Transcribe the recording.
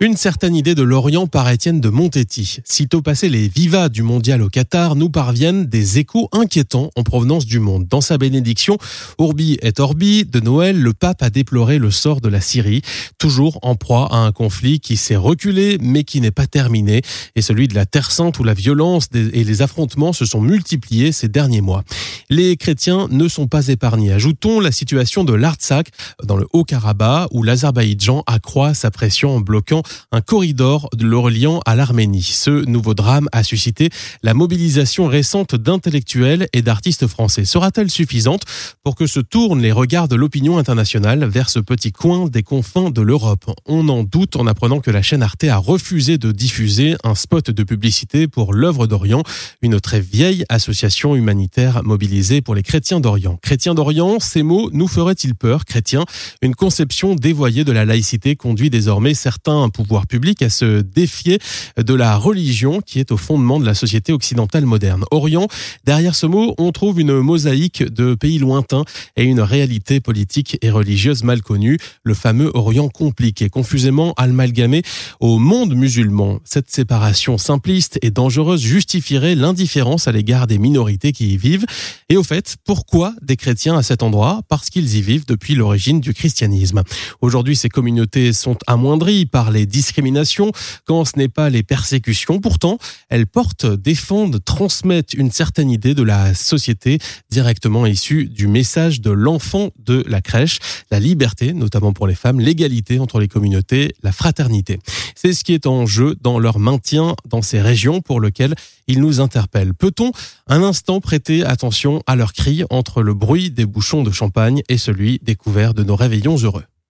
Une certaine idée de l'Orient par Étienne de Montetti. Sitôt passé les vivas du mondial au Qatar, nous parviennent des échos inquiétants en provenance du monde. Dans sa bénédiction, Urbi et Orbi de Noël, le pape a déploré le sort de la Syrie, toujours en proie à un conflit qui s'est reculé mais qui n'est pas terminé, et celui de la Terre Sainte où la violence et les affrontements se sont multipliés ces derniers mois. Les chrétiens ne sont pas épargnés. Ajoutons la situation de l'Artsakh dans le Haut-Karabakh où l'Azerbaïdjan accroît sa pression en bloquant un corridor de le reliant à l'Arménie. Ce nouveau drame a suscité la mobilisation récente d'intellectuels et d'artistes français. Sera-t-elle suffisante pour que se tournent les regards de l'opinion internationale vers ce petit coin des confins de l'Europe? On en doute en apprenant que la chaîne Arte a refusé de diffuser un spot de publicité pour l'œuvre d'Orient, une très vieille association humanitaire mobilisée pour les chrétiens d'Orient. Chrétiens d'Orient, ces mots nous feraient-ils peur, chrétiens Une conception dévoyée de la laïcité conduit désormais certains pouvoir public à se défier de la religion qui est au fondement de la société occidentale moderne. Orient, derrière ce mot, on trouve une mosaïque de pays lointains et une réalité politique et religieuse mal connue, le fameux Orient compliqué, confusément amalgamé au monde musulman. Cette séparation simpliste et dangereuse justifierait l'indifférence à l'égard des minorités qui y vivent. Et au fait, pourquoi des chrétiens à cet endroit? Parce qu'ils y vivent depuis l'origine du christianisme. Aujourd'hui, ces communautés sont amoindries par discriminations, quand ce n'est pas les persécutions. Pourtant, elles portent, défendent, transmettent une certaine idée de la société directement issue du message de l'enfant de la crèche, la liberté, notamment pour les femmes, l'égalité entre les communautés, la fraternité. C'est ce qui est en jeu dans leur maintien dans ces régions pour lesquelles ils nous interpellent. Peut-on un instant prêter attention à leurs cris entre le bruit des bouchons de champagne et celui des couverts de nos réveillons heureux?